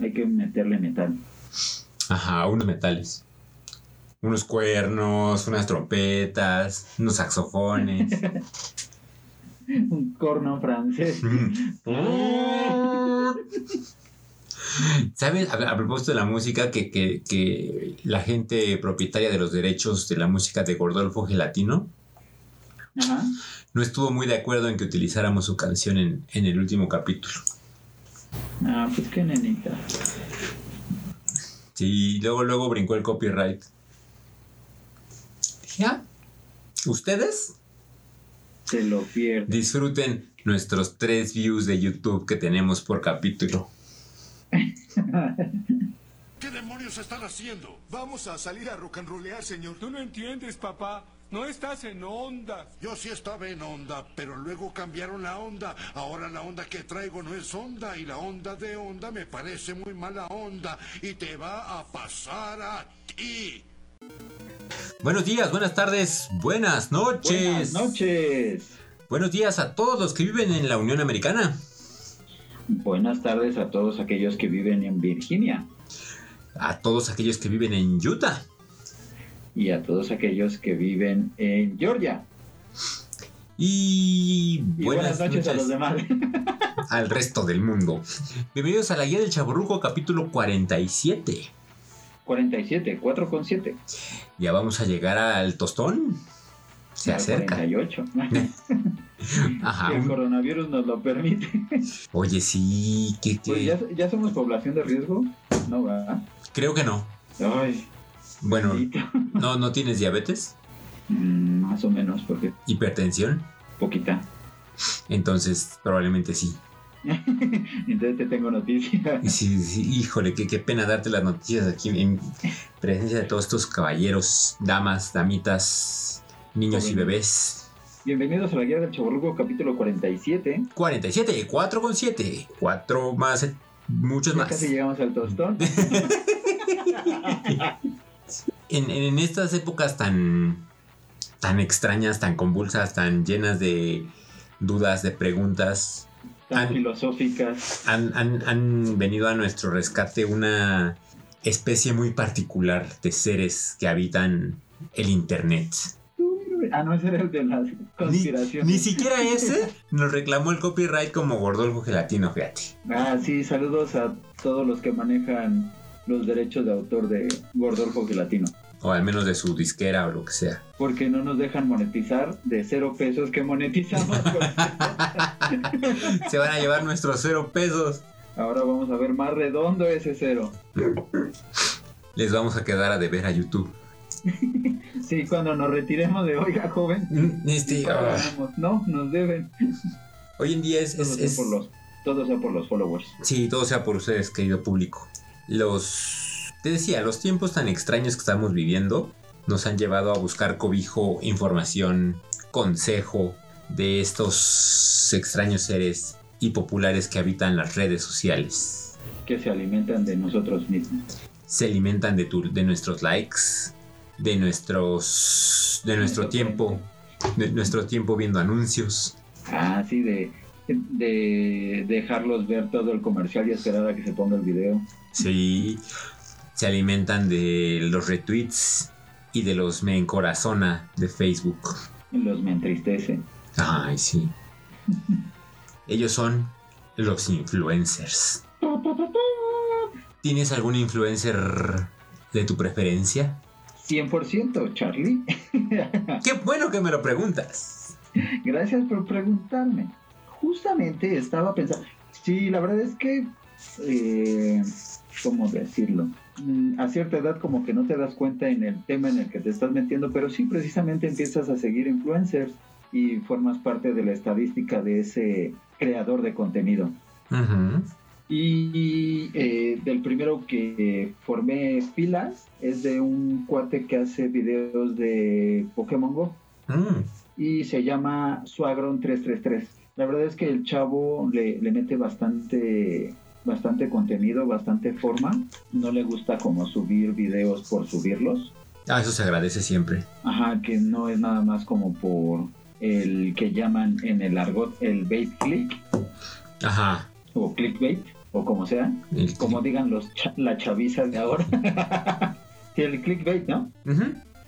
hay que meterle metal. Ajá, unos metales. Unos cuernos, unas trompetas, unos saxofones. Un corno francés. ¿Sabes? A, a propósito de la música, que, que- que la gente propietaria de los derechos de la música de Gordolfo Gelatino Ajá. no estuvo muy de acuerdo en que utilizáramos su canción en, en el último capítulo. Ah, pues qué nenita. Sí, luego, luego brincó el copyright. "Ah, Ustedes Se lo pierde. disfruten nuestros tres views de YouTube que tenemos por capítulo. ¿Qué demonios están haciendo? Vamos a salir a rock and rollear, señor. Tú no entiendes, papá. No estás en onda. Yo sí estaba en onda, pero luego cambiaron la onda. Ahora la onda que traigo no es onda y la onda de onda me parece muy mala onda y te va a pasar a ti. Buenos días, buenas tardes, buenas noches. Buenas noches. Buenos días a todos los que viven en la Unión Americana. Buenas tardes a todos aquellos que viven en Virginia A todos aquellos que viven en Utah. Y a todos aquellos que viven en Georgia. Y Y buenas, buenas, noches, a los demás. al resto del mundo. Bienvenidos a la guía del Chaburruco, capítulo 47. 47, 4 con 7. Ya vamos a llegar al tostón. Se acerca. 48. Ajá. el un- coronavirus nos lo permite. Oye, sí, que, Pues ya, ya somos población de riesgo. No va. creo que no. Ay, Bueno, no, no tienes diabetes, Mm, más o menos, porque hipertensión, poquita. entonces probablemente sí. Entonces te tengo noticia. Y sí, sí, híjole, qué, qué pena darte las noticias aquí en presencia de todos estos caballeros, damas, damitas, niños y Jóvenes. bebés. Bienvenidos a la guía del Chaborruco, capítulo 47. 47, 4 con 7, 4 más, muchos Ya más. casi llegamos al tostón. En, en estas épocas tan, tan extrañas, tan convulsas, tan llenas de dudas, de preguntas, Tan An- filosóficas. han, han- han venido a nuestro rescate una especie muy particular de seres que habitan el Internet. Ah, no, ese era el de las Ni, conspiraciones. ni siquiera ese nos reclamó el copyright como Gordolfo Gelatino, fíjate. Ah, sí, saludos a todos los que manejan los derechos de autor de Gordolfo Gelatino. O al menos de su disquera o lo que sea. Porque no nos dejan monetizar de cero pesos que monetizamos. Se van a llevar nuestros cero pesos. Ahora vamos a ver más redondo ese cero. Les vamos a quedar a deber a YouTube. Sí, cuando nos retiremos de oiga, joven. Este, ah, pagamos". No, nos deben. hoy en día es, Todo es- sea, es- por los, todo sea por los followers. Sí, todo sea por ustedes, querido público. Los. Te decía, los tiempos tan extraños que estamos viviendo nos han llevado a buscar cobijo, información, consejo de estos extraños seres y populares que habitan las redes sociales. Que se alimentan de nosotros mismos. Se alimentan de, tu- de nuestros likes, de nuestros. de nuestro tiempo, de nuestro tiempo viendo anuncios. Ah, sí, de, de dejarlos ver todo el comercial y esperar a que se ponga el video. Sí, se alimentan de los retweets y de los me encorazona de Facebook. Los me entristece. Ay, sí. Ellos son los influencers. ¿Tienes algún influencer de tu preferencia? 100%, Charlie. Qué bueno que me lo preguntas. Gracias por preguntarme. Justamente estaba pensando. Sí, la verdad es que. Eh, ¿Cómo decirlo? Mm, A cierta edad, como que no te das cuenta en el tema en el que te estás metiendo, pero sí, precisamente empiezas a seguir influencers y formas parte de la estadística de ese creador de contenido. Ujú. Y eh, del primero que formé filas es de un cuate que hace videos de Pokémon Go Mm. y se llama Suagron 333. La verdad es que el chavo le, le mete bastante bastante contenido, bastante forma. No le gusta como subir videos por subirlos. Ah, eso se agradece siempre. Ajá, que no es nada más como por el que llaman en el argot el bait click Ajá. o clickbait o como sea, El como digan los cha- la chaviza de ahora. sí, el clickbait, ¿no?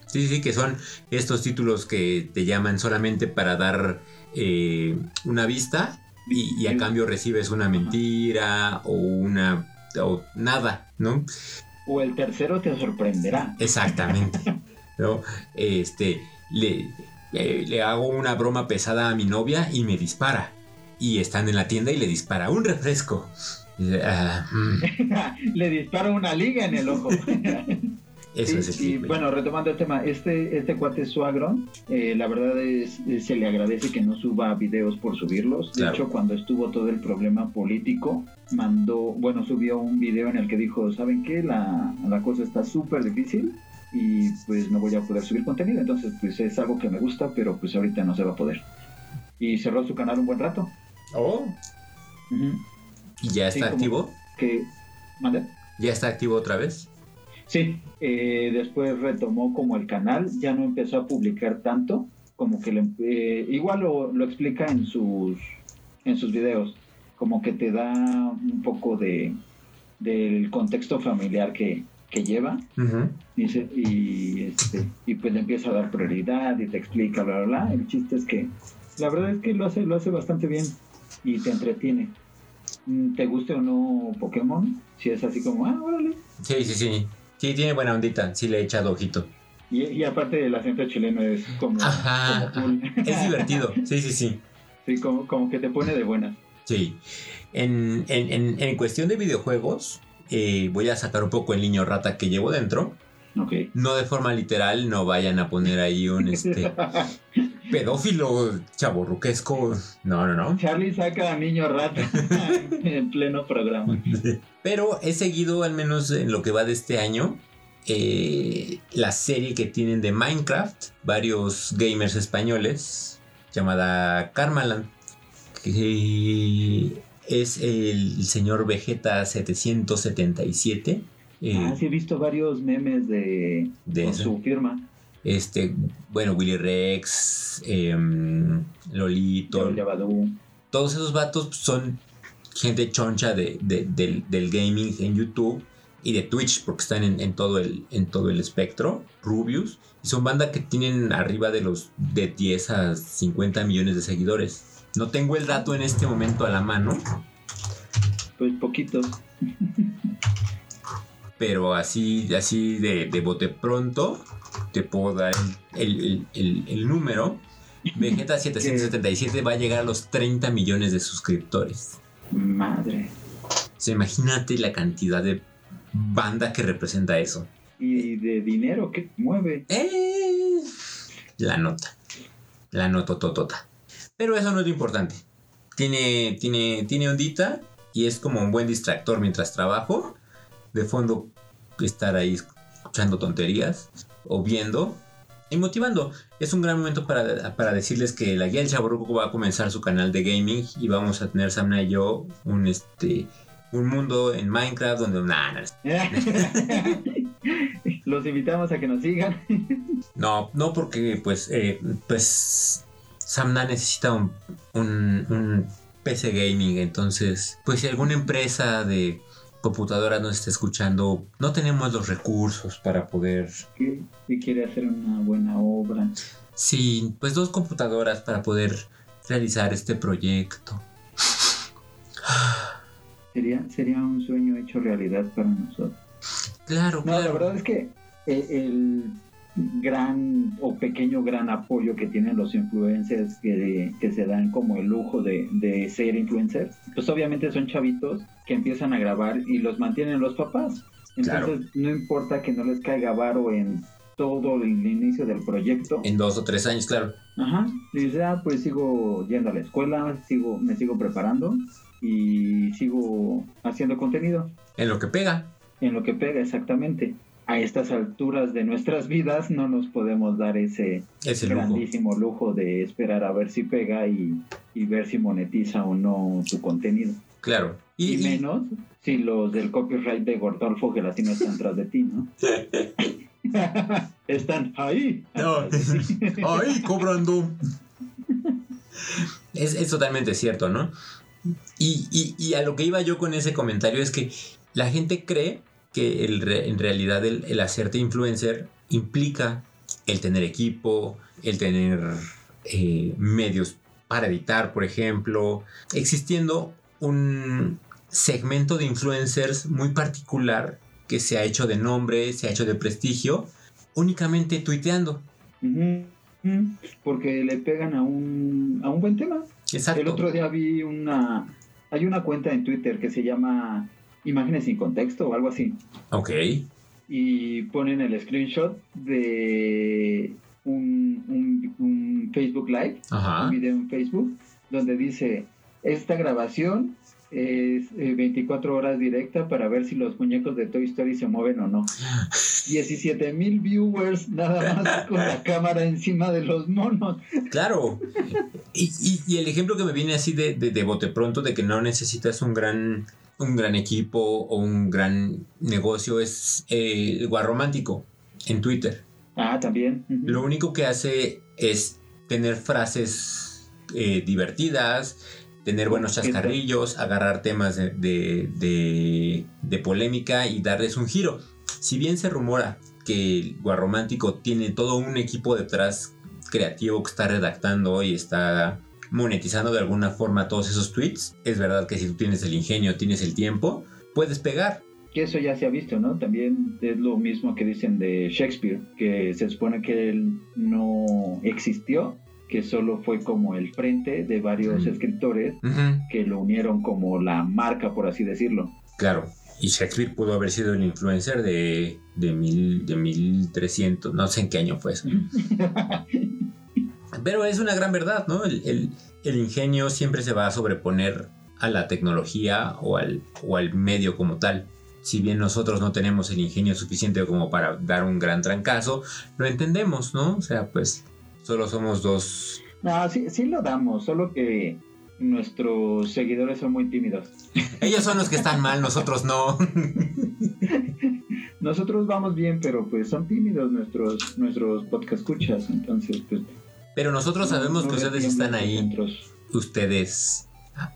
Sí, sí, que son estos títulos que te llaman solamente para dar eh, una vista y, y a cambio recibes una mentira o una o nada, ¿no? O el tercero te sorprenderá. Exactamente. ¿no? Este, le, eh, le hago una broma pesada a mi novia y me dispara. Y están en la tienda y le dispara un refresco. "Ah, mm, Le dispara una liga en el ojo. eso Sí, es y bueno, retomando el tema, este, este cuate Suagro, eh, la verdad es, es- se le agradece que no suba videos por subirlos. De hecho, cuando estuvo todo el problema político, mandó, bueno, subió un video en el que dijo, ¿saben qué? La, la cosa está súper difícil y pues no voy a poder subir contenido. Entonces, pues es algo que me gusta, pero pues ahorita no se va a poder. Y cerró su canal un buen rato. Oh. ¿Y ya está activo? Que, ¿mande? ¿Ya está activo otra vez? Sí, eh, después retomó como el canal, ya no empezó a publicar tanto, como que le, eh, igual lo, lo explica en sus en sus videos, como que te da un poco de del contexto familiar que, que lleva y, se- y, este, y pues le empieza a dar prioridad y te explica, bla, bla, bla. El chiste es que la verdad es que lo hace, lo hace bastante bien y te entretiene. Mm, Te guste o no Pokémon, si es así como, ah, órale. Sí, sí, sí. Sí, tiene buena ondita. Sí, le he echado ojito. Y, y aparte el acento chileno es como, Ajá, como cool. Es divertido. Sí, sí, sí. Sí, como, como que te pone de buenas. Sí. En, en- en- en cuestión de videojuegos, eh, voy a sacar un poco el niño rata que llevo dentro. Ok. No de forma literal, no vayan a poner ahí un este pedófilo chaborruquesco. No, no, no. Charlie saca a niño rata en pleno programa. Pero he seguido, al menos en lo que va de este año, eh, la serie que tienen de Minecraft, varios gamers españoles, llamada Karmaland, que es el señor Vegeta 777. eh, Ah, sí he visto varios memes de, De con eso. su firma. Este, bueno, Willy Rex, em, Lolito, todos esos vatos son gente choncha de, de- del, del gaming en YouTube y de Twitch, porque están en, en todo, el, en todo el espectro, Rubius, y son banda que tienen arriba de los de 10 a 50 millones de seguidores. No tengo el dato en este momento a la mano, Pues poquitos. pero así, así de, de bote pronto te puedo dar el, el- el- el número. Vegeta 777 va a llegar a los 30 millones de suscriptores. Madre. O sea, imagínate la cantidad de banda que representa eso. Y de dinero que mueve. Eh, la nota. La nota totota. Pero eso no es lo importante. Tiene, tiene, tiene ondita y es como un buen distractor mientras trabajo. De fondo, estar ahí escuchando tonterías o viendo y motivando. Es un gran momento para, para decirles que la guía del Chaborruco va a comenzar su canal de gaming y vamos a tener Samna y yo un, este, un mundo en Minecraft donde... Nah, nah, Los invitamos a que nos sigan. No, no porque pues, eh, pues Samna necesita un, un, un PC gaming, entonces pues si alguna empresa de computadoras nos está escuchando, no tenemos los recursos para poder... que quiere hacer una buena obra. Sí, pues dos computadoras para poder realizar este proyecto. Sería, sería un sueño hecho realidad para nosotros. Claro, No, la claro. verdad es que eh, el gran o pequeño gran apoyo que tienen los influencers que, que se dan como el lujo de, de ser influencers, pues obviamente son chavitos que empiezan a grabar y los mantienen los papás. Entonces no importa que no les caiga varo en todo el inicio del proyecto. En dos o tres años, claro. Ajá. Y dice, ah, pues sigo yendo a la escuela, sigo, me sigo preparando y sigo haciendo contenido En lo que pega. en lo que pega exactamente. A estas alturas de nuestras vidas no nos podemos dar ese grandísimo lujo de esperar a ver si pega y, y ver si monetiza o no tu contenido. Claro. Y, Y, y- menos si los del copyright de Gordolfo Gelatino están tras de ti, ¿no? están ahí. No. ¡Ay, cobrando! Es, es totalmente cierto, ¿no? Y, y- y a lo que iba yo con ese comentario es que la gente cree que el re- en realidad el, el hacerte influencer implica el tener equipo, el tener eh, medios para editar, por ejemplo, existiendo un segmento de influencers muy particular que se ha hecho de nombre, se ha hecho de prestigio, únicamente tuiteando. Porque le pegan a un, a un buen tema. Exacto. El otro día vi una... Hay una cuenta en Twitter que se llama Imágenes sin contexto o algo así. Ok. Y ponen el screenshot de un, un- un Facebook Live, Ajá. un video en Facebook, donde dice, esta grabación es eh, 24 horas directa para ver si los muñecos de Toy Story se mueven o no. 17 mil viewers nada más con la cámara encima de los monos. Claro. Y, y- y el ejemplo que me viene así de, de, de bote pronto de que no necesitas un gran, un gran equipo o un gran negocio es eh, el guarromántico en Twitter. Ah, también. Lo único que hace es tener frases eh, divertidas, tener buenos chascarrillos, agarrar temas de, de- de- de polémica y darles un giro. Si bien se rumora que el Guarromántico tiene todo un equipo detrás creativo que está redactando y está monetizando de alguna forma todos esos tweets, es verdad que si tú tienes el ingenio, tienes el tiempo, puedes pegar. Que eso ya se ha visto, ¿no? También es lo mismo que dicen de Shakespeare, que se supone que él no existió, que solo fue como el frente de varios escritores que lo unieron como la marca, por así decirlo. Claro. Y Shakespeare pudo haber sido el influencer de, de, mil, de 1300, no sé en qué año fue eso. Pero es una gran verdad, ¿no? El, el- el ingenio siempre se va a sobreponer a la tecnología o al, o al medio como tal. Si bien nosotros no tenemos el ingenio suficiente como para dar un gran trancazo, lo entendemos, ¿no? O sea, pues solo somos dos. No, sí, sí lo damos, solo que nuestros seguidores son muy tímidos. Ellos son los que están mal, nosotros no. Nosotros vamos bien, pero pues son tímidos nuestros nuestros podcast escuchas, entonces pues Pero nosotros sabemos no que ustedes están ahí. centros. Ustedes,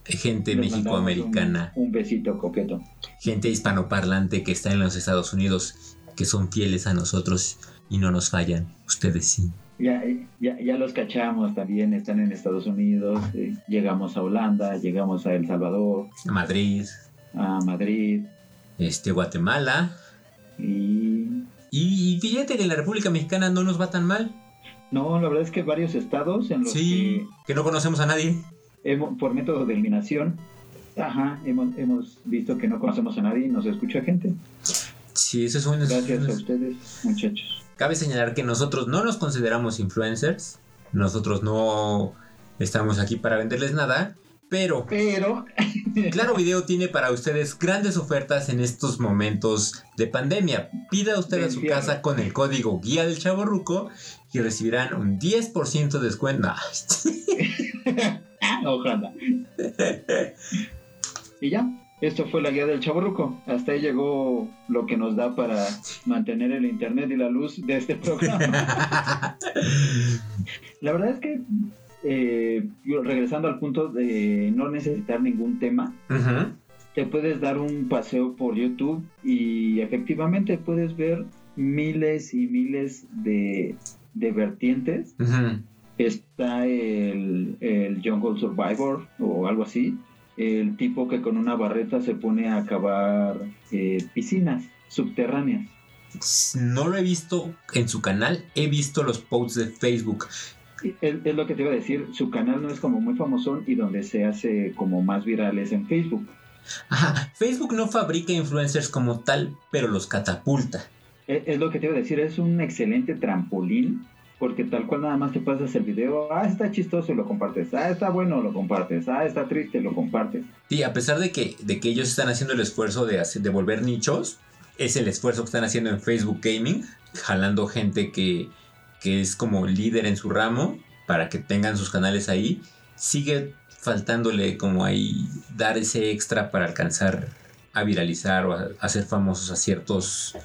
gente mexicoamericana. Un, un besito coqueto. gente hispanoparlante que está en los Estados Unidos, que son fieles a nosotros y no nos fallan. Ustedes sí. Ya, ya, ya los cachamos también, están en Estados Unidos, eh, llegamos a Holanda, llegamos a El Salvador, Madrid, a Madrid este, Guatemala. y... Y, y fíjate que en la República Mexicana no nos va tan mal. No, la verdad es que varios estados en los Sí, que no conocemos a nadie. hemos- por método de eliminación, ajá, hemos, hemos visto que no conocemos a nadie y nos escucha gente. Sí, eso es un... Gracias a ustedes, muchachos. Cabe señalar que nosotros no nos consideramos influencers. Nosotros no estamos aquí para venderles nada. Pero Pero, Claro Video tiene para ustedes grandes ofertas en estos momentos de pandemia. Pida usted a su casa con el código Guía del Chaborruco y recibirán un 10% de descuento. ojalá. Y ya, esto fue la guía del chaborruco. Hasta ahí llegó lo que nos da para mantener el internet y la luz de este programa. La verdad es que, eh, regresando al punto de no necesitar ningún tema, te puedes dar un paseo por YouTube y efectivamente puedes ver miles y miles de, de vertientes. Está el, el Jungle Survivor o algo así. El tipo que con una barreta se pone a cavar eh, piscinas subterráneas. No lo he visto en su canal, he visto los posts de Facebook. Es, es lo que te iba a decir, su canal no es como muy famosón y donde se hace como más virales en Facebook. Ajá, Facebook no fabrica influencers como tal, pero los catapulta. Es, es lo que te iba a decir, es un excelente trampolín porque tal cual nada más te pasas el video, ah, está chistoso y lo compartes, ah, está bueno, lo compartes, ah, está triste, lo compartes. Sí, a pesar de que, de que ellos están haciendo el esfuerzo de, hacer- volver nichos, es el esfuerzo que están haciendo en Facebook Gaming, jalando gente que, que es como líder en su ramo para que tengan sus canales ahí. Sigue faltándole como ahí dar ese extra para alcanzar a viralizar o a hacer famosos a ciertos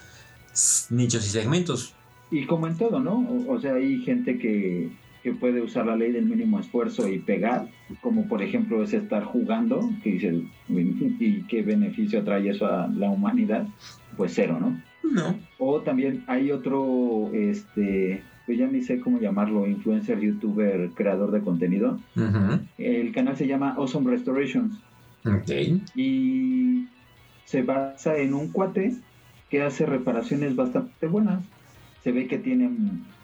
nichos y segmentos. Y como en todo, ¿no? O, o sea, hay gente que, que puede usar la ley del mínimo esfuerzo y pegar, como por ejemplo es estar jugando, que dice, ¿y qué beneficio trae eso a la humanidad? Pues cero, ¿no? No. O también hay otro, este, pues ya ni sé cómo llamarlo, influencer, youtuber, creador de contenido. Ujú. El canal se llama Awesome Restorations Ok. y se basa en un cuate que hace reparaciones bastante buenas. Se ve que tiene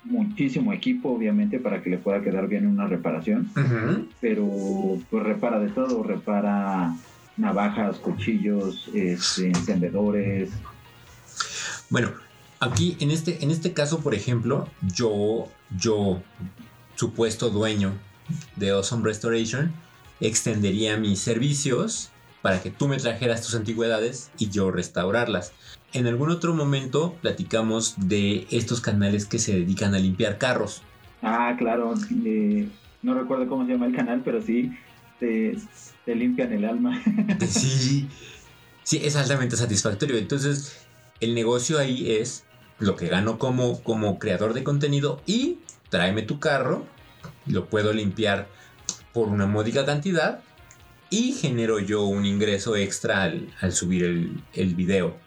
muchísimo equipo, obviamente, para que le pueda quedar bien una reparación, pero pues repara de todo, repara navajas, cuchillos, este, encendedores. Bueno, aquí en este, en este caso, por ejemplo, yo, yo, supuesto dueño de Awesome Restoration, extendería mis servicios para que tú me trajeras tus antigüedades y yo restaurarlas. En algún otro momento platicamos de estos canales que se dedican a limpiar carros. Ah, claro, eh, no recuerdo cómo se llama el canal, pero sí, te, te limpian el alma. Sí, sí, es altamente satisfactorio. Entonces, el negocio ahí es lo que gano como, como creador de contenido y tráeme tu carro, lo puedo limpiar por una módica cantidad y genero yo un ingreso extra al, al subir el, el video.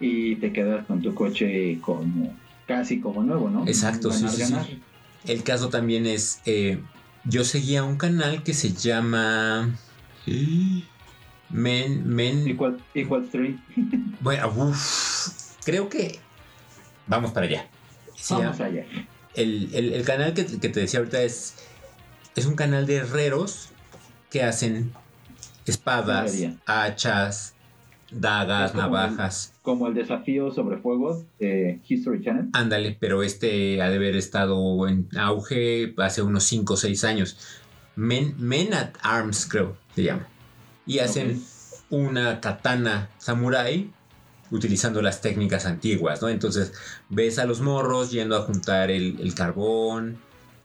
Y te quedas con tu coche como casi como nuevo, ¿no? Exacto, sí, Ganar, sí, sí. ganar. El caso también es, eh, yo seguía un canal que se llama... Men, Men, Equal, Equal Street. Bueno, uf, creo que vamos para allá. Se Vamos allá. el, el- el canal que, que te decía ahorita es, es un canal de herreros que hacen espadas, hachas, dagas, como navajas. Como el desafío sobre fuegos de History Channel. Ándale, pero este ha de haber estado en auge hace unos 5 o 6 años. Men, Men at Arms, creo, se llama. Y hacen una katana samurai utilizando las técnicas antiguas, ¿no? Entonces ves a los morros yendo a juntar el, el carbón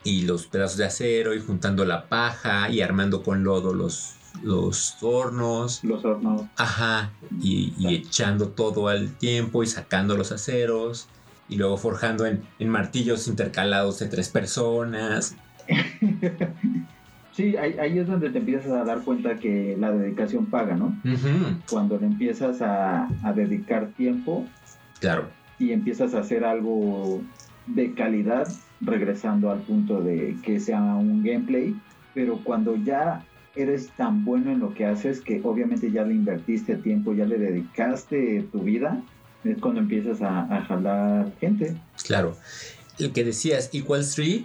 y los pedazos de acero y juntando la paja y armando con lodo los, los hornos. Los hornos. Ajá, y, y echando todo al tiempo y sacando los aceros y luego forjando en, en martillos intercalados de tres personas. Sí, ahí, ahí es donde te empiezas a dar cuenta que la dedicación paga, ¿no? Cuando le empiezas a, a dedicar tiempo Claro, y empiezas a hacer algo de calidad, regresando al punto de que sea un gameplay, pero cuando ya eres tan bueno en lo que haces que obviamente ya le invertiste tiempo, ya le dedicaste tu vida, es cuando empiezas a, a jalar gente. claro. El que decías, Equal Street,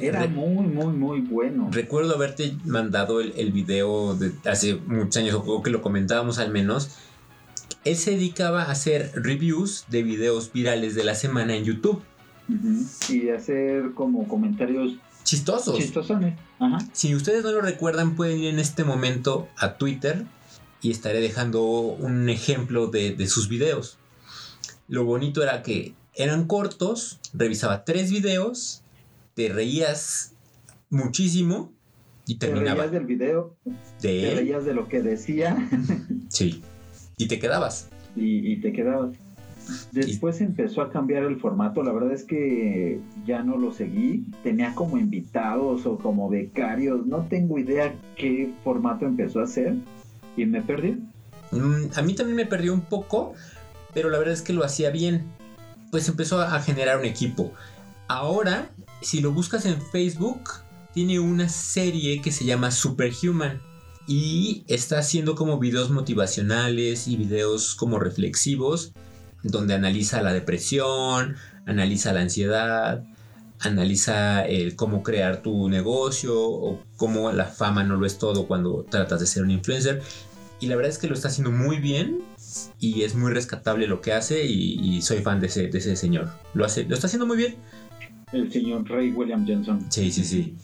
Era re- muy, muy, muy bueno. recuerdo haberte mandado el, el video de hace muchos años, o que lo comentábamos al menos. Él se dedicaba a hacer reviews de videos virales de la semana en YouTube. Y hacer como comentarios Chistosos. chistosones. Ajá. Si ustedes no lo recuerdan, pueden ir en este momento a Twitter y estaré dejando un ejemplo de, de sus videos. Lo bonito era que eran cortos, revisaba tres videos, te reías muchísimo y Te terminaba reías del video, de te reías de lo que decía Sí. Y te quedabas. y, y te quedabas. Después empezó a cambiar el formato, la verdad es que ya no lo seguí, tenía como invitados o como becarios, no tengo idea qué formato empezó a hacer y me perdí. Mm, a mí también me perdió un poco, pero la verdad es que lo hacía bien. Pues empezó a a generar un equipo. Ahora, si lo buscas en Facebook, tiene una serie que se llama Superhuman. Y está haciendo como videos motivacionales y videos como reflexivos, donde analiza la depresión, analiza la ansiedad, analiza el cómo crear tu negocio o cómo la fama no lo es todo cuando tratas de ser un influencer. Y la verdad es que lo está haciendo muy bien y es muy rescatable lo que hace y, y soy fan de ese, de ese señor. Lo, hace, lo está haciendo muy bien. El señor Ray William Johnson. Sí, sí, sí.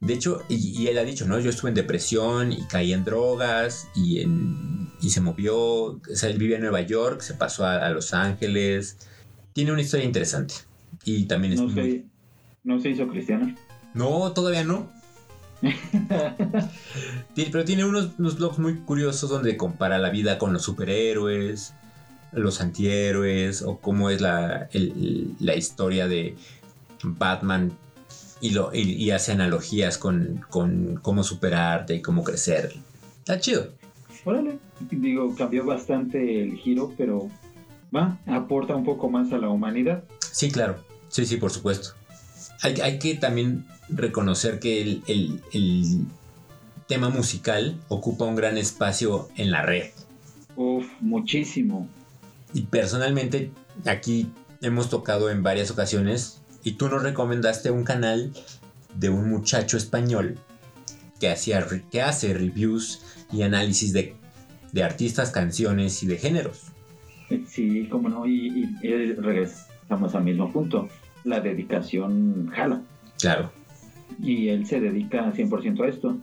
De hecho, y, y él ha dicho, ¿no? Yo estuve en depresión y caí en drogas y, en, y se movió. O sea, él vivía en Nueva York, se pasó a, a Los Ángeles. Tiene una historia interesante. Y también es No muy- se, no se hizo cristiano. No, todavía no. Pero tiene unos, unos blogs muy curiosos donde compara la vida con los superhéroes, los antihéroes, o cómo es la, el- la historia de Batman y, lo, y, y hace analogías con, con cómo superarte y cómo crecer. Está chido. Órale, digo, cambió bastante el giro, pero va, aporta un poco más a la humanidad. Sí, claro. Sí, sí, por supuesto. Hay, hay que también reconocer que el, el- el tema musical ocupa un gran espacio en la red. Uf, muchísimo. Y personalmente aquí hemos tocado en varias ocasiones y tú nos recomendaste un canal de un muchacho español que, hacía, que hace reviews y análisis de, de artistas, canciones y de géneros. Sí, cómo no, y, y, regresamos al mismo punto. La dedicación jala. Claro. Y él se dedica 100% a esto.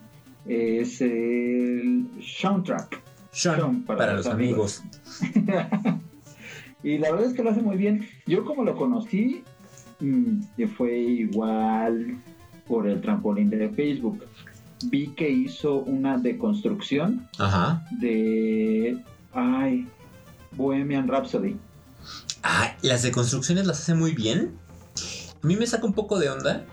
Es el soundtrack. Sean, Sean, para, para los los amigos. Y la verdad es que lo hace muy bien. Yo como lo conocí, mm, que fue igual por el trampolín de Facebook. Vi que hizo una deconstrucción Ajá. de... Ay, Bohemian Rhapsody. Ah, las deconstrucciones las hace muy bien. A mí me saca un poco de onda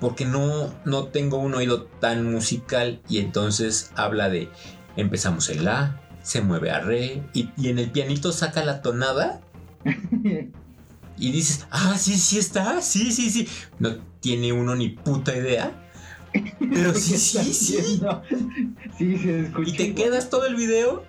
porque no, no tengo un oído tan musical y entonces habla de empezamos en la, se mueve a re y, y en el pianito saca la tonada y dices, ah, sí, sí está, sí, sí, sí. No tiene uno ni puta idea. Pero sí, ¿Qué sí, sí. Sí, se escucha. Y te igual. quedas todo el video.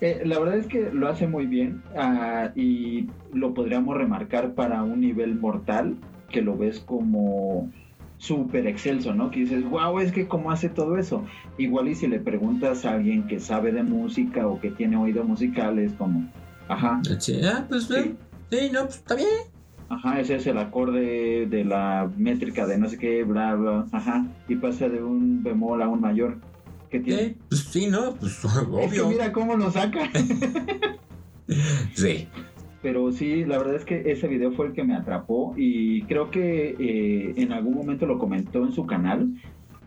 Eh, la verdad es que lo hace muy bien ah, y lo podríamos remarcar para un nivel mortal que lo ves como súper excelso, ¿no? Que dices, wow, es que cómo hace todo eso. Igual y si le preguntas a alguien que sabe de música o que tiene oído musical, es como, ajá, Sí, ah, pues Sí. sí. sí, no, pues está bien. Ajá, ese es el acorde de la métrica de no sé qué, bla, bla, ajá, y pasa de un bemol a un mayor. ¿Qué tiene? Sí, pues sí, no, pues Es que obvio. mira cómo lo saca. Sí. Pero sí, la verdad es que ese video fue el que me atrapó y creo que eh, en algún momento lo comentó en su canal.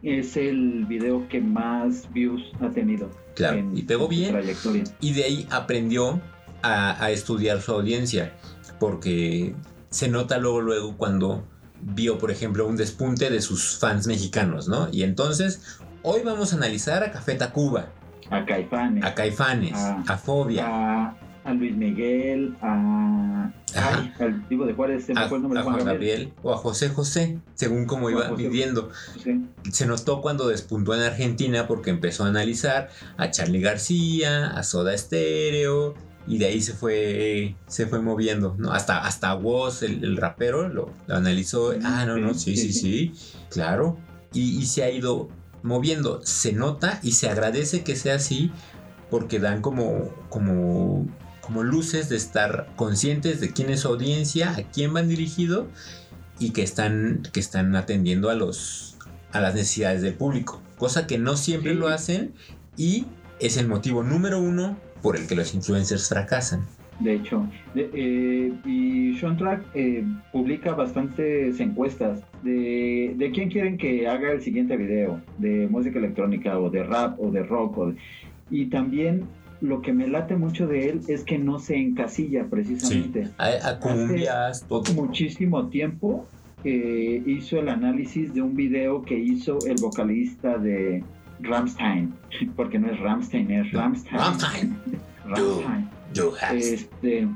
Es el video que más views ha tenido. Claro, en- y pegó bien. trayectoria. Y de ahí aprendió a, a estudiar su audiencia. Porque se nota luego, luego cuando vio, por ejemplo, un despunte de sus fans mexicanos, ¿no? Y entonces, hoy vamos a analizar a Café Tacuba, A Caifanes, a Caifanes, Ah. a Fobia, a, a Luis Miguel, a. Ay, al Divo de Juárez, se me a, fue el nombre a Juan Gabriel o a José José, según como O a iba José. midiendo. Sí. Se notó cuando despuntó en Argentina porque empezó a analizar a Charlie García, a Soda Stereo y de ahí se fue se fue moviendo, ¿no? Hasta hasta Woz, el, el rapero, lo, lo analizó. Ah, no, no, sí, sí, sí, claro. Y, y se ha ido moviendo. Se nota y se agradece que sea así porque dan como como como luces de estar conscientes de quién es su audiencia, a quién van dirigido y que están, que están atendiendo a los a las necesidades del público. Cosa que no siempre Sí. lo hacen y es el motivo número uno por el que los influencers fracasan. De hecho, de- eh, y Soundtrack eh, publica bastantes encuestas de, de quién quieren que haga el siguiente video, de música electrónica o de rap o de rock. o de- y también lo que me late mucho de él es que no se encasilla precisamente. A, a cumbias, todo. Muchísimo tiempo eh, hizo el análisis de un video que hizo el vocalista de Ramstein, porque no es Ramstein, es Ramstein. You have Este,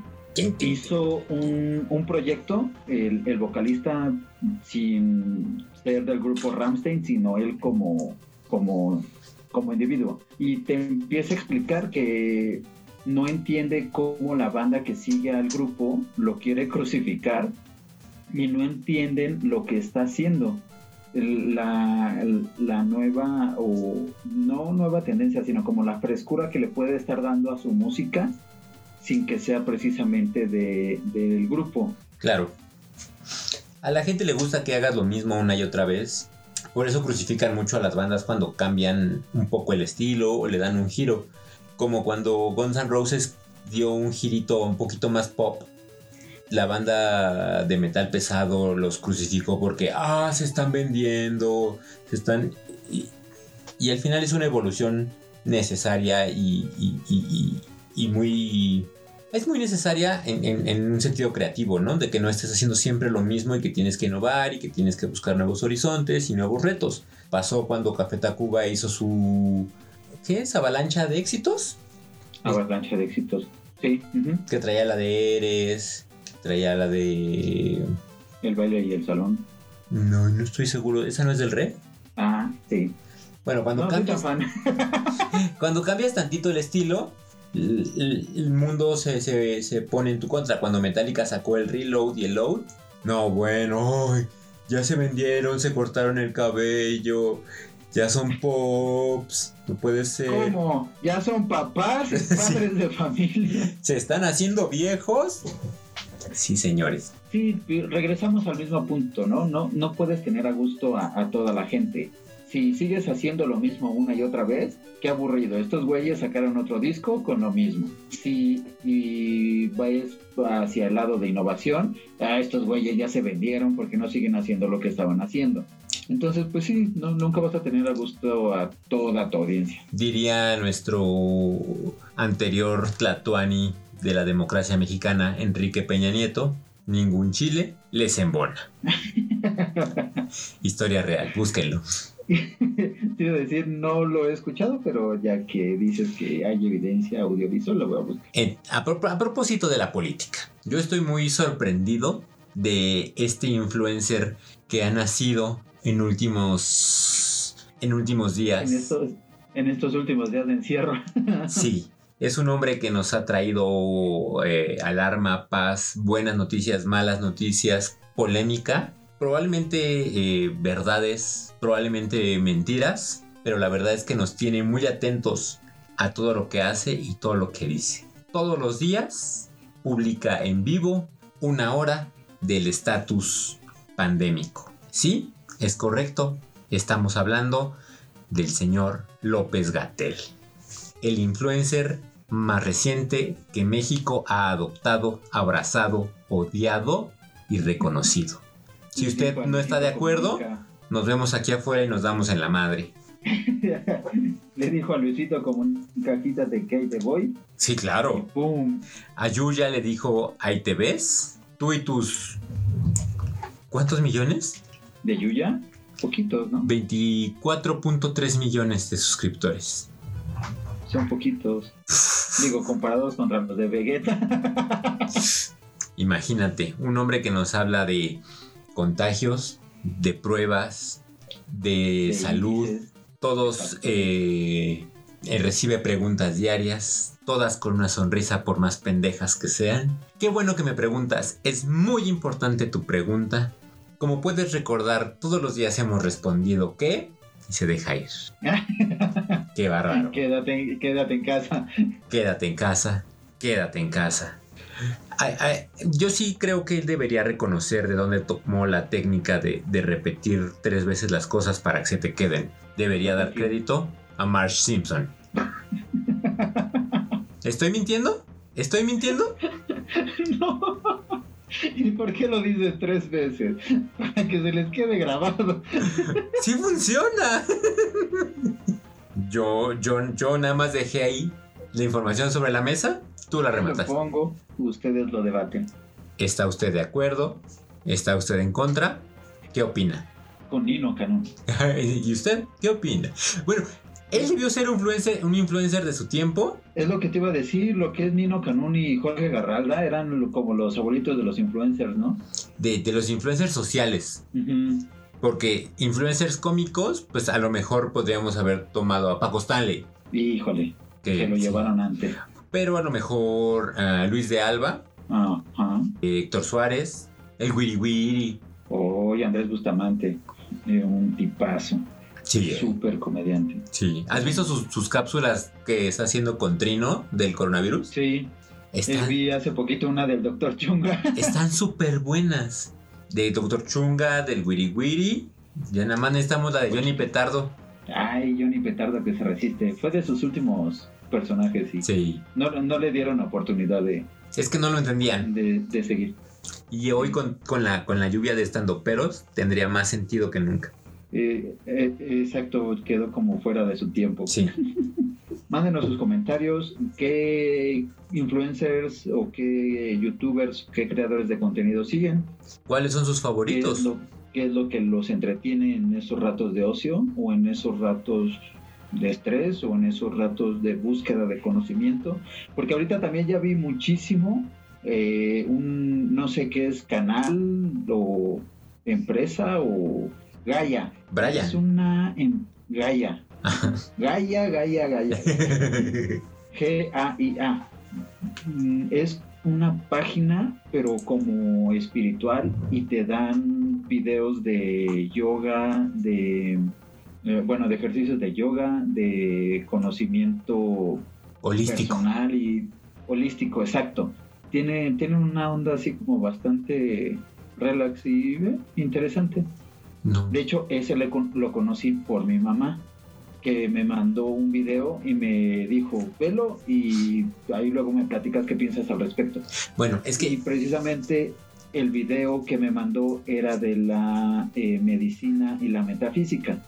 hizo un, un proyecto, el, el vocalista sin ser del grupo Ramstein, sino él como, como, como individuo. Y te empieza a explicar que no entiende cómo la banda que sigue al grupo lo quiere crucificar y no entienden lo que está haciendo. La, la nueva, o no nueva tendencia, sino como la frescura que le puede estar dando a su música sin que sea precisamente de, del grupo. Claro. A la gente le gusta que hagas lo mismo una y otra vez. Por eso crucifican mucho a las bandas cuando cambian un poco el estilo o le dan un giro. Como cuando Guns N' Roses dio un girito un poquito más pop. La banda de metal pesado los crucificó porque, ah, se están vendiendo, se están... Y, y al final es una evolución necesaria y, muy es muy necesaria en, en- en un sentido creativo, ¿no? De que no estés haciendo siempre lo mismo y que tienes que innovar y que tienes que buscar nuevos horizontes y nuevos retos. Pasó cuando Café Tacuba hizo su... ¿Qué es? ¿Avalancha de éxitos? Avalancha de éxitos. Sí. Que traía la de Eres, traía la de... el baile y el salón. No, no estoy seguro. ¿Esa no es del Re? Ah, sí. Bueno, cuando No, cambias... Cuando cambias tantito el estilo, el, mundo se, se- se pone en tu contra. Cuando Metallica sacó el reload y el load, no, bueno, ya se vendieron, se cortaron el cabello, ya son pops, no puede ser. ¿Cómo? ¿Ya son papás? ¿Padres de familia? ¿Se están haciendo viejos? Sí, señores. Sí, regresamos al mismo punto, ¿no? No, no puedes tener a gusto a, a toda la gente. Si sigues haciendo lo mismo una y otra vez, qué aburrido. Estos güeyes sacaron otro disco con lo mismo. Si y vayas hacia el lado de innovación, ah, estos güeyes ya se vendieron porque no siguen haciendo lo que estaban haciendo. Entonces, pues sí, no, nunca vas a tener a gusto a toda tu audiencia. Diría nuestro anterior Tlatuani de la democracia mexicana, Enrique Peña Nieto, ningún chile les embona. Historia real, búsquenlo. A decir, no lo he escuchado, pero ya que dices que hay evidencia audiovisual, lo voy a buscar. A, a propósito de la política, yo estoy muy sorprendido de este influencer que ha nacido en últimos, en últimos días. En estos, en estos últimos días de encierro. Sí, es un hombre que nos ha traído eh, alarma, paz, buenas noticias, malas noticias, polémica, probablemente eh, verdades, probablemente mentiras, pero la verdad es que nos tiene muy atentos a todo lo que hace y todo lo que dice. Todos los días publica en vivo una hora del estatus pandémico. Sí, es correcto, estamos hablando del señor López Gatel el influencer más reciente que México ha adoptado, abrazado, odiado y reconocido. Si usted no está de acuerdo, nos vemos aquí afuera y nos damos en la madre. Le dijo a Luisito como cajita de Kate Boy. Sí, claro. ¡Pum! A Yuya le dijo, ahí te ves, tú y tus... ¿Cuántos millones? ¿De Yuya? Poquitos, ¿no? 24.3 millones de suscriptores. Son poquitos. Digo, comparados contra los de Vegeta. Imagínate, un hombre que nos habla de contagios, de pruebas, de, salud, todos eh, eh, recibe preguntas diarias, todas con una sonrisa por más pendejas que sean. Qué bueno que me preguntas, es muy importante tu pregunta. Como puedes recordar, todos los días hemos respondido que y se deja ir. Qué bárbaro. Quédate, quédate en casa. Quédate en casa, quédate en casa. Ay, ay, yo sí creo que él debería reconocer de dónde tomó la técnica de, de repetir tres veces las cosas para que se te queden. Debería dar crédito a Marge Simpson. ¿Estoy mintiendo? ¿Estoy mintiendo? no. ¿Y por qué lo dices tres veces? Para que se les quede grabado. ¡Sí funciona! Yo, yo, yo nada más dejé ahí la información sobre la mesa. Tú la Lo rematas. pongo, ustedes lo debaten. ¿Está usted de acuerdo? ¿Está usted en contra? ¿Qué opina? Con Nino Canón. ¿Y usted qué opina? Bueno, él debió ser un influencer, un influencer de su tiempo. Es lo que te iba a decir, lo que es Nino Canún y Jorge Garralda eran como los abuelitos de los influencers, ¿no? De, de los influencers sociales. Porque influencers cómicos, pues a lo mejor podríamos haber tomado a Paco Stanley. Híjole, Que, lo sí. llevaron antes. Pero a lo mejor a Luis de Alba, eh, Héctor Suárez, el Wiri Wiri. Oye, Andrés Bustamante, eh, un tipazo, Sí, eh, súper comediante. sí. ¿Has visto sus, sus cápsulas que está haciendo con Trino del coronavirus? Sí, eh, Están vi hace poquito una del Dr. Chunga. están súper buenas. De Doctor Chunga, del Wiri Wiri. Ya nada más necesitamos la de Johnny Petardo. Ay, Johnny Petardo que se resiste. Fue de sus últimos personajes y Sí. no, no le dieron oportunidad de, Es que no lo entendían. de, de seguir. Y hoy con, con la, con la lluvia de estando peros tendría más sentido que nunca. Eh, eh, exacto, quedó como fuera de su tiempo. Sí. Mándenos sus comentarios, qué influencers o qué youtubers, qué creadores de contenido siguen, ¿Cuáles son sus qué es favoritos? lo, qué es lo que los entretiene en esos ratos de ocio o en esos ratos de estrés o en esos ratos de búsqueda de conocimiento. Porque ahorita también ya vi muchísimo eh, un, no sé qué es, canal o empresa o Gaia. Brian. Es una em- Gaia. Gaia, Gaia, Gaia. G-A-I-A. Mm, Es una página, pero como espiritual, y te dan videos de yoga, de, eh, bueno, de ejercicios de yoga, de conocimiento Holístico. personal y holístico, exacto. Tiene, tiene una onda así como bastante relax y eh, interesante. No. De hecho, ese le lo conocí por mi mamá, que me mandó un video y me dijo, velo y ahí luego me platicas qué piensas al respecto. Bueno, es Y que precisamente el video que me mandó era de la eh, medicina y la metafísica,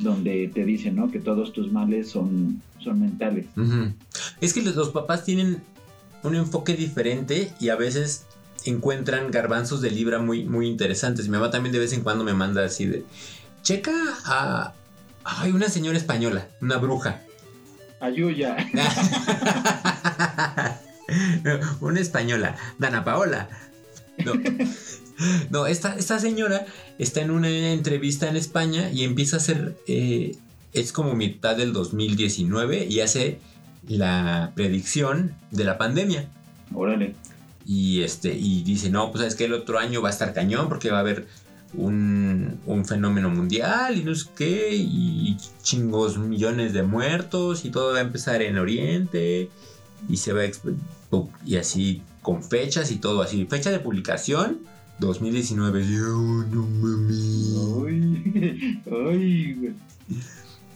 donde te dicen ¿no? que todos tus males son, son mentales. Es que los papás tienen un enfoque diferente y a veces encuentran garbanzos de libra muy, muy interesantes. Mi mamá también de vez en cuando me manda así de... Checa a... Hay una señora española, una bruja. Ayuya. una española, Dana Paola. No, no esta, esta señora está en una entrevista en España y empieza a hacer... eh, es como mitad del 2019 y hace la predicción de la pandemia. Órale. Y este, y dice, no, pues es que el otro año va a estar cañón porque va a haber un, un fenómeno mundial y no sé qué, y chingos millones de muertos, y todo va a empezar en Oriente, y se va a y así con fechas y todo así. Fecha de publicación 2019. Y yo, no mames. Ay, ay, güey.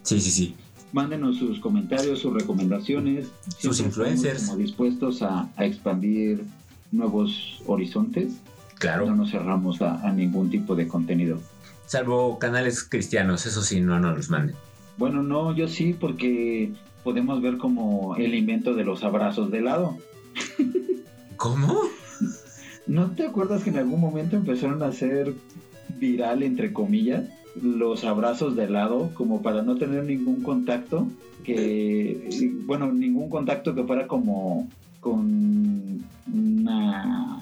Sí, sí, sí. Mándenos sus comentarios, sus recomendaciones. Sus influencers. como dispuestos a, a expandir nuevos horizontes. Claro. No nos cerramos a, a ningún tipo de contenido. Salvo canales cristianos, eso sí, no nos los manden. Bueno, no, yo sí, porque podemos ver como el invento de los abrazos de helado. ¿Cómo? ¿No te acuerdas que en algún momento empezaron a hacer viral, entre comillas, los abrazos de helado como para no tener ningún contacto? Que, bueno, ningún contacto que fuera como con una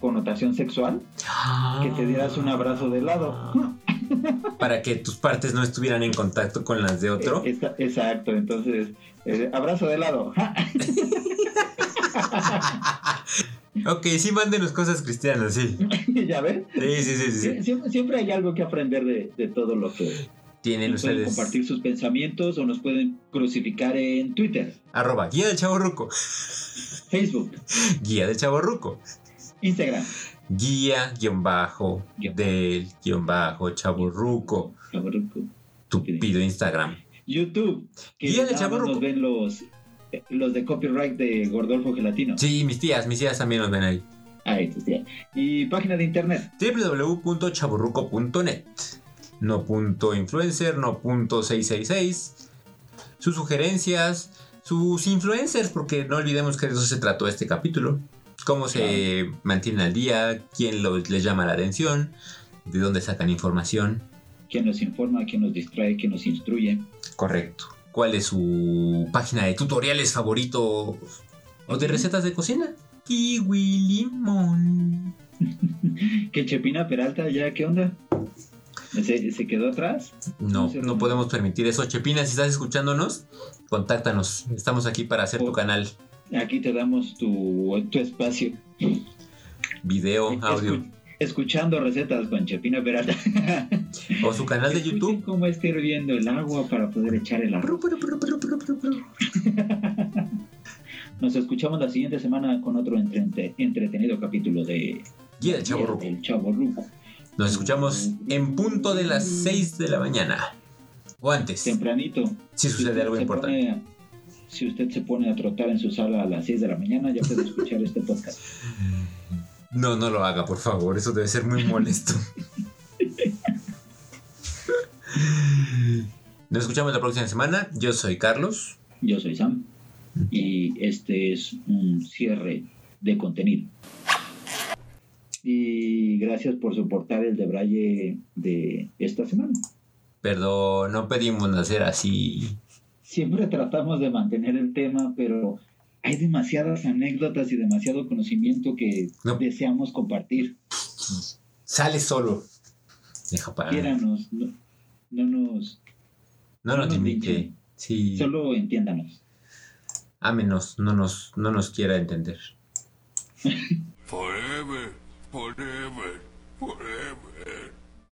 connotación sexual, que te dieras un abrazo de helado. Para que tus partes no estuvieran en contacto con las de otro. Esa- Exacto, entonces, eh, abrazo de helado. Ok, sí, mándenos cosas cristianas, sí. ¿Ya ves? Sí, sí, sí, sí. sí. Sie- Siempre, hay algo que aprender de, de todo lo que Tienen nos pueden ustedes. compartir sus pensamientos o nos pueden crucificar en Twitter, Arroba guía del chaborruco. Facebook, Guía del chaborruco. Instagram. Guía guion bajo del guion bajo chaborruco. Tu pido Instagram. YouTube, que Guía más Chavorruco. nos ven los, eh, los de copyright de Gordolfo Gelatino. Sí, mis tías, mis tías también nos ven ahí. Ahí, tu tía. Y página de internet. www.chaborruco.net. No punto influencer, no punto 666. Sus sugerencias, sus influencers, porque no olvidemos que de eso se trató este capítulo. Cómo se mantienen al día, quién lo- les llama la atención, de dónde sacan información. Quien nos informa, quien nos distrae, quien nos instruye. Correcto. ¿Cuál es su página de tutoriales favorito o de recetas de cocina? Kiwi limón. Que Chepina Peralta, ¿ya qué onda? ¿Se, se quedó atrás? No no. podemos permitir eso. Chepina, si estás escuchándonos, contáctanos. Estamos aquí para hacer tu Oh. canal. Aquí te damos tu, tu espacio. Video, audio. Escu- escuchando recetas con Chepina Peralta. O su canal de YouTube. cómo está hirviendo el agua para poder echar el arroz. Nos escuchamos la siguiente semana con otro entre- entretenido capítulo de Chavorruco. El Chavorruco. Nos escuchamos en punto de las 6 de la mañana. O antes, Tempranito. si sucede algo importante. pone- si usted se pone a trotar en su sala a las 6 de la mañana, ya puede escuchar este podcast. No, no lo haga, por favor. Eso debe ser muy molesto. Nos escuchamos la próxima semana. Yo soy Carlos. Yo soy Sam y este es un cierre de contenido. Y gracias por soportar el debraye de esta semana. Perdón, no pedimos nacer así. Siempre tratamos de mantener el tema, pero hay demasiadas anécdotas y demasiado conocimiento que No. deseamos compartir. Sale solo. Deja para. Quiéranos, no, no nos... No nos no nos limite. Sí. Solo entiéndanos. Ámenos, no nos, no nos quiera entender. Forever, forever, forever.